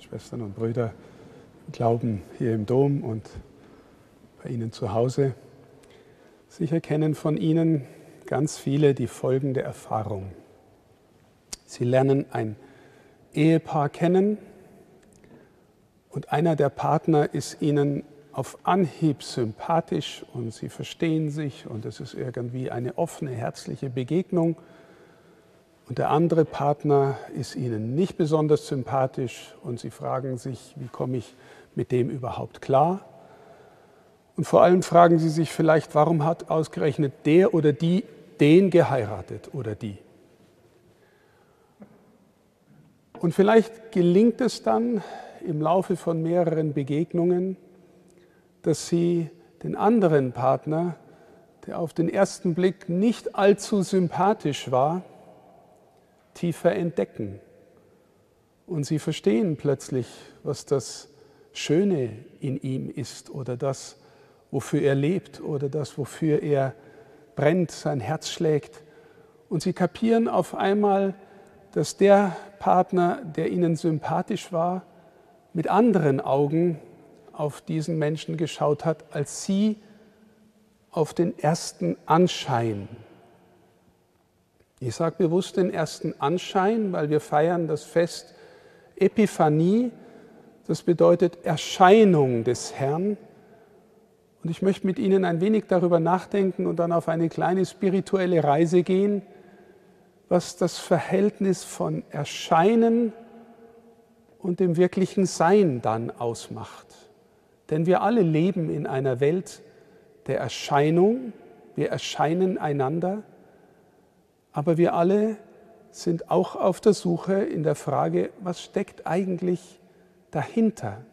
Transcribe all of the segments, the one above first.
Schwestern und Brüder Glauben hier im Dom und bei Ihnen zu Hause. Sicher kennen von Ihnen ganz viele die folgende Erfahrung. Sie lernen ein Ehepaar kennen und einer der Partner ist Ihnen auf Anhieb sympathisch und Sie verstehen sich und es ist irgendwie eine offene, herzliche Begegnung und der andere Partner ist Ihnen nicht besonders sympathisch und Sie fragen sich, wie komme ich mit dem überhaupt klar? Und vor allem fragen Sie sich vielleicht, warum hat ausgerechnet der oder die den geheiratet oder die? Und vielleicht gelingt es dann im Laufe von mehreren Begegnungen, dass Sie den anderen Partner, der auf den ersten Blick nicht allzu sympathisch war, tiefer entdecken. Und sie verstehen plötzlich, was das Schöne in ihm ist oder das, wofür er lebt oder das, wofür er brennt, sein Herz schlägt. Und sie kapieren auf einmal, dass der Partner, der ihnen sympathisch war, mit anderen Augen auf diesen Menschen geschaut hat, als sie auf den ersten Anschein ich sage bewusst den ersten Anschein, weil wir feiern das Fest Epiphanie. Das bedeutet Erscheinung des Herrn. Und ich möchte mit Ihnen ein wenig darüber nachdenken und dann auf eine kleine spirituelle Reise gehen, was das Verhältnis von Erscheinen und dem wirklichen Sein dann ausmacht. Denn wir alle leben in einer Welt der Erscheinung. Wir erscheinen einander. Aber wir alle sind auch auf der Suche in der Frage, was steckt eigentlich dahinter?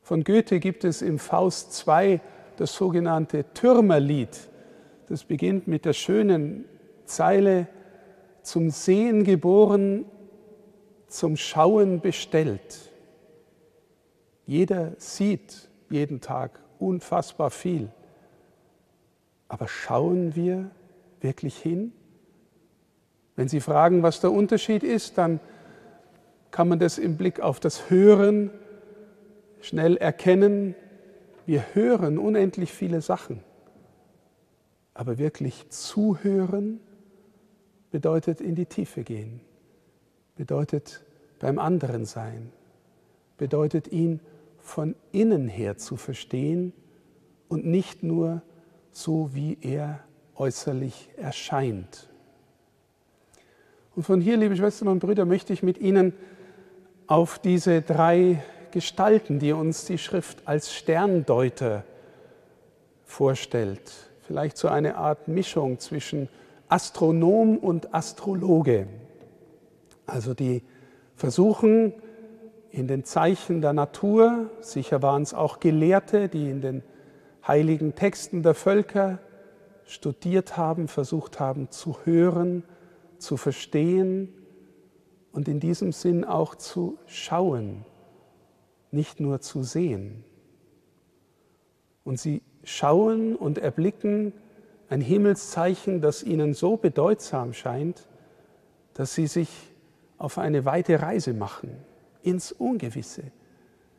Von Goethe gibt es im Faust II das sogenannte Türmerlied. Das beginnt mit der schönen Zeile, zum Sehen geboren, zum Schauen bestellt. Jeder sieht jeden Tag unfassbar viel. Aber schauen wir wirklich hin? Wenn Sie fragen, was der Unterschied ist, dann kann man das im Blick auf das Hören schnell erkennen. Wir hören unendlich viele Sachen, aber wirklich zuhören bedeutet in die Tiefe gehen, bedeutet beim anderen sein, bedeutet ihn von innen her zu verstehen und nicht nur so, wie er äußerlich erscheint. Und von hier, liebe Schwestern und Brüder, möchte ich mit Ihnen auf diese drei Gestalten, die uns die Schrift als Sterndeuter vorstellt, vielleicht so eine Art Mischung zwischen Astronom und Astrologe, also die versuchen in den Zeichen der Natur, sicher waren es auch Gelehrte, die in den heiligen Texten der Völker studiert haben, versucht haben zu hören, zu verstehen und in diesem Sinn auch zu schauen, nicht nur zu sehen. Und sie schauen und erblicken ein Himmelszeichen, das ihnen so bedeutsam scheint, dass sie sich auf eine weite Reise machen, ins Ungewisse.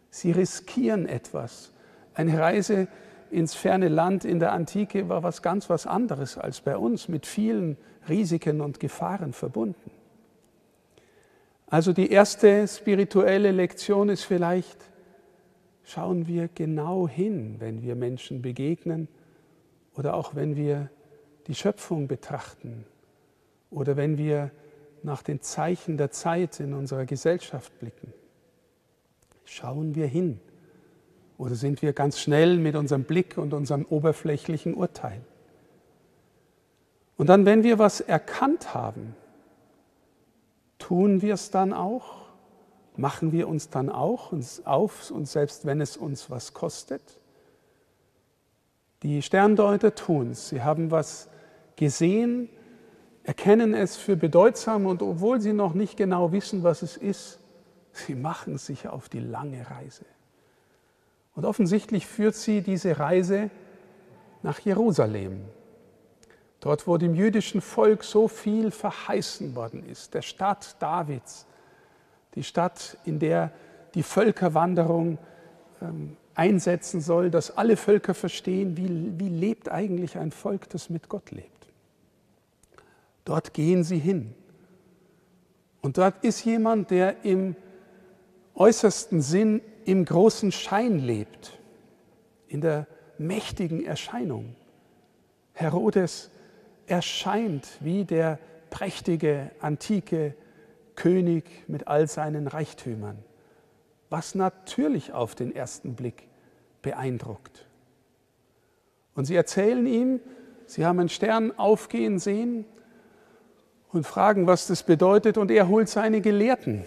Sie riskieren etwas, eine Reise, ins ferne Land in der Antike war was ganz was anderes als bei uns, mit vielen Risiken und Gefahren verbunden. Also die erste spirituelle Lektion ist vielleicht, schauen wir genau hin, wenn wir Menschen begegnen oder auch wenn wir die Schöpfung betrachten oder wenn wir nach den Zeichen der Zeit in unserer Gesellschaft blicken. Schauen wir hin oder sind wir ganz schnell mit unserem Blick und unserem oberflächlichen Urteil? Und dann, wenn wir was erkannt haben, tun wir es dann auch? Machen wir uns dann auch uns auf, und selbst wenn es uns was kostet? Die Sterndeuter tun es. Sie haben was gesehen, erkennen es für bedeutsam und obwohl sie noch nicht genau wissen, was es ist, sie machen sich auf die lange Reise. Und offensichtlich führt sie diese Reise nach Jerusalem, dort wo dem jüdischen Volk so viel verheißen worden ist, der Stadt Davids, die Stadt, in der die Völkerwanderung ähm, einsetzen soll, dass alle Völker verstehen, wie, wie lebt eigentlich ein Volk, das mit Gott lebt. Dort gehen sie hin. Und dort ist jemand, der im äußersten Sinn im großen Schein lebt, in der mächtigen Erscheinung. Herodes erscheint wie der prächtige, antike König mit all seinen Reichtümern, was natürlich auf den ersten Blick beeindruckt. Und sie erzählen ihm, sie haben einen Stern aufgehen sehen und fragen, was das bedeutet, und er holt seine Gelehrten.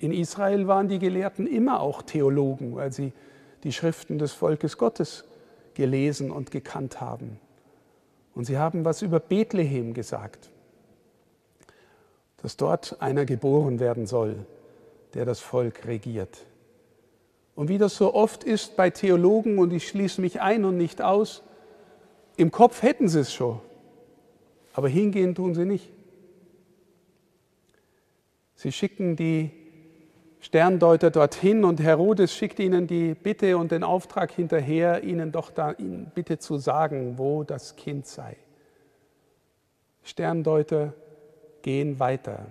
In Israel waren die Gelehrten immer auch Theologen, weil sie die Schriften des Volkes Gottes gelesen und gekannt haben. Und sie haben was über Bethlehem gesagt, dass dort einer geboren werden soll, der das Volk regiert. Und wie das so oft ist bei Theologen, und ich schließe mich ein und nicht aus, im Kopf hätten sie es schon, aber hingehen tun sie nicht. Sie schicken die Sterndeuter dorthin und Herodes schickt ihnen die Bitte und den Auftrag hinterher, ihnen doch da ihnen bitte zu sagen, wo das Kind sei. Sterndeuter gehen weiter,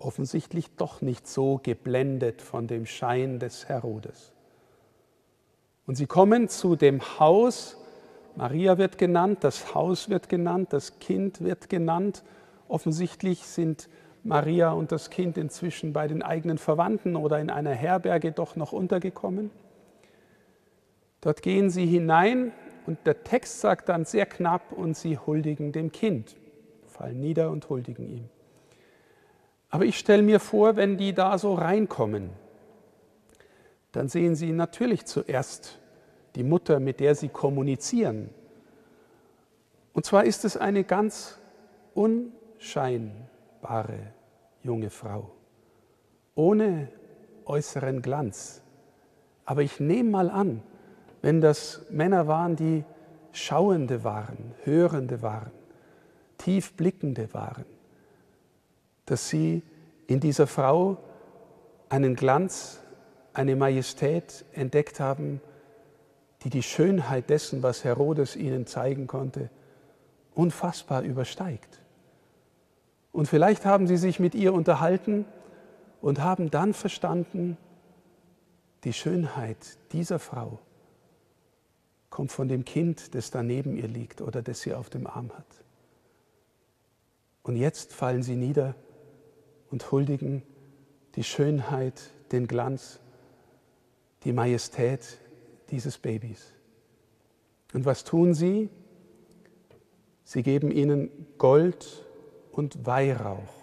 offensichtlich doch nicht so geblendet von dem Schein des Herodes. Und sie kommen zu dem Haus, Maria wird genannt, das Haus wird genannt, das Kind wird genannt. Offensichtlich sind Maria und das Kind inzwischen bei den eigenen Verwandten oder in einer Herberge doch noch untergekommen. Dort gehen sie hinein und der Text sagt dann sehr knapp, und sie huldigen dem Kind, fallen nieder und huldigen ihm. Aber ich stelle mir vor, wenn die da so reinkommen, dann sehen sie natürlich zuerst die Mutter, mit der sie kommunizieren. Und zwar ist es eine ganz unscheinbare wahre junge Frau, ohne äußeren Glanz. Aber ich nehme mal an, wenn das Männer waren, die Schauende waren, Hörende waren, Tiefblickende waren, dass sie in dieser Frau einen Glanz, eine Majestät entdeckt haben, die die Schönheit dessen, was Herodes ihnen zeigen konnte, unfassbar übersteigt. Und vielleicht haben sie sich mit ihr unterhalten und haben dann verstanden, die Schönheit dieser Frau kommt von dem Kind, das da neben ihr liegt oder das sie auf dem Arm hat. Und jetzt fallen sie nieder und huldigen die Schönheit, den Glanz, die Majestät dieses Babys. Und was tun sie? Sie geben ihnen Gold und Weihrauch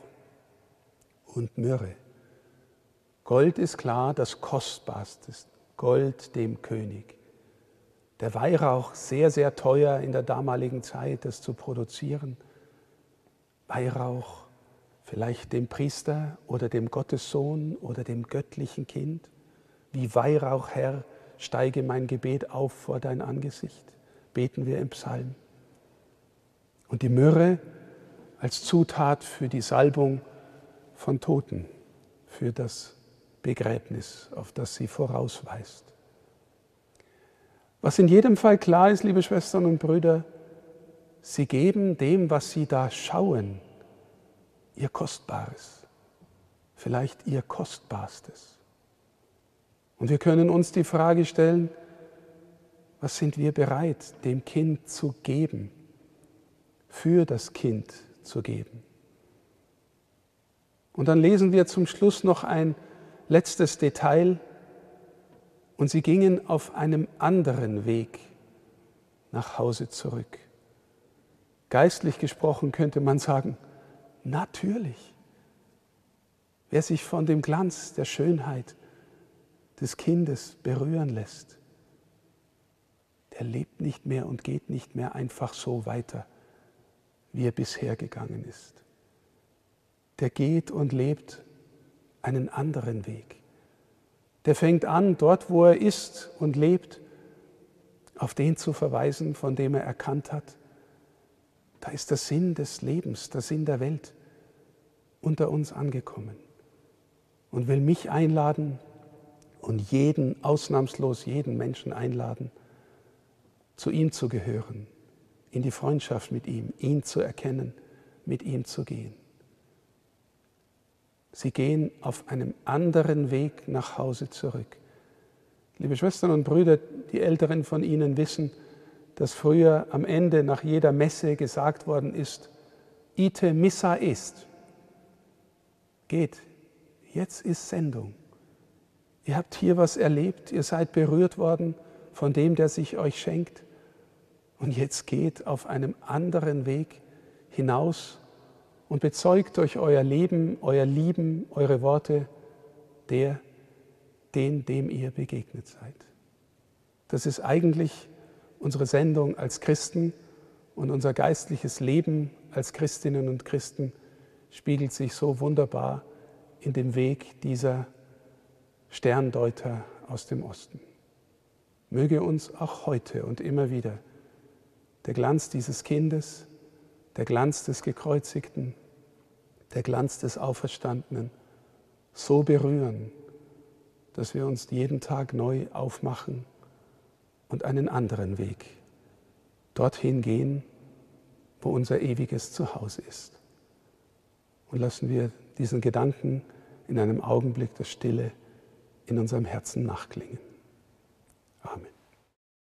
und Myrrhe. Gold ist klar das Kostbarste, Gold dem König. Der Weihrauch sehr, sehr teuer in der damaligen Zeit, das zu produzieren. Weihrauch vielleicht dem Priester oder dem Gottessohn oder dem göttlichen Kind. Wie Weihrauch, Herr, steige mein Gebet auf vor dein Angesicht, beten wir im Psalm. Und die Myrrhe als Zutat für die Salbung von Toten, für das Begräbnis, auf das sie vorausweist. Was in jedem Fall klar ist, liebe Schwestern und Brüder, sie geben dem, was sie da schauen, ihr Kostbares, vielleicht ihr Kostbarstes. Und wir können uns die Frage stellen, was sind wir bereit, dem Kind zu geben, für das Kind zu geben. Und dann lesen wir zum Schluss noch ein letztes Detail. Und sie gingen auf einem anderen Weg nach Hause zurück. Geistlich gesprochen könnte man sagen, natürlich. Wer sich von dem Glanz der Schönheit des Kindes berühren lässt, der lebt nicht mehr und geht nicht mehr einfach so weiter wie er bisher gegangen ist. Der geht und lebt einen anderen Weg. Der fängt an, dort wo er ist und lebt, auf den zu verweisen, von dem er erkannt hat, da ist der Sinn des Lebens, der Sinn der Welt. unter uns angekommen und will mich einladen und jeden, ausnahmslos jeden Menschen einladen, zu ihm zu gehören, in die Freundschaft mit ihm, ihn zu erkennen, mit ihm zu gehen. Sie gehen auf einem anderen Weg nach Hause zurück. Liebe Schwestern und Brüder, die Älteren von Ihnen wissen, dass früher am Ende nach jeder Messe gesagt worden ist, ite missa est. Geht, jetzt ist Sendung. Ihr habt hier was erlebt, ihr seid berührt worden von dem, der sich euch schenkt. Und jetzt geht auf einem anderen Weg hinaus und bezeugt euch euer Leben, euer Lieben, eure Worte, der, den, dem ihr begegnet seid. Das ist eigentlich unsere Sendung als Christen und unser geistliches Leben als Christinnen und Christen spiegelt sich so wunderbar in dem Weg dieser Sterndeuter aus dem Osten. Möge uns auch heute und immer wieder der Glanz dieses Kindes, der Glanz des Gekreuzigten, der Glanz des Auferstandenen so berühren, dass wir uns jeden Tag neu aufmachen und einen anderen Weg dorthin gehen, wo unser ewiges Zuhause ist. Und lassen wir diesen Gedanken in einem Augenblick der Stille in unserem Herzen nachklingen. Amen.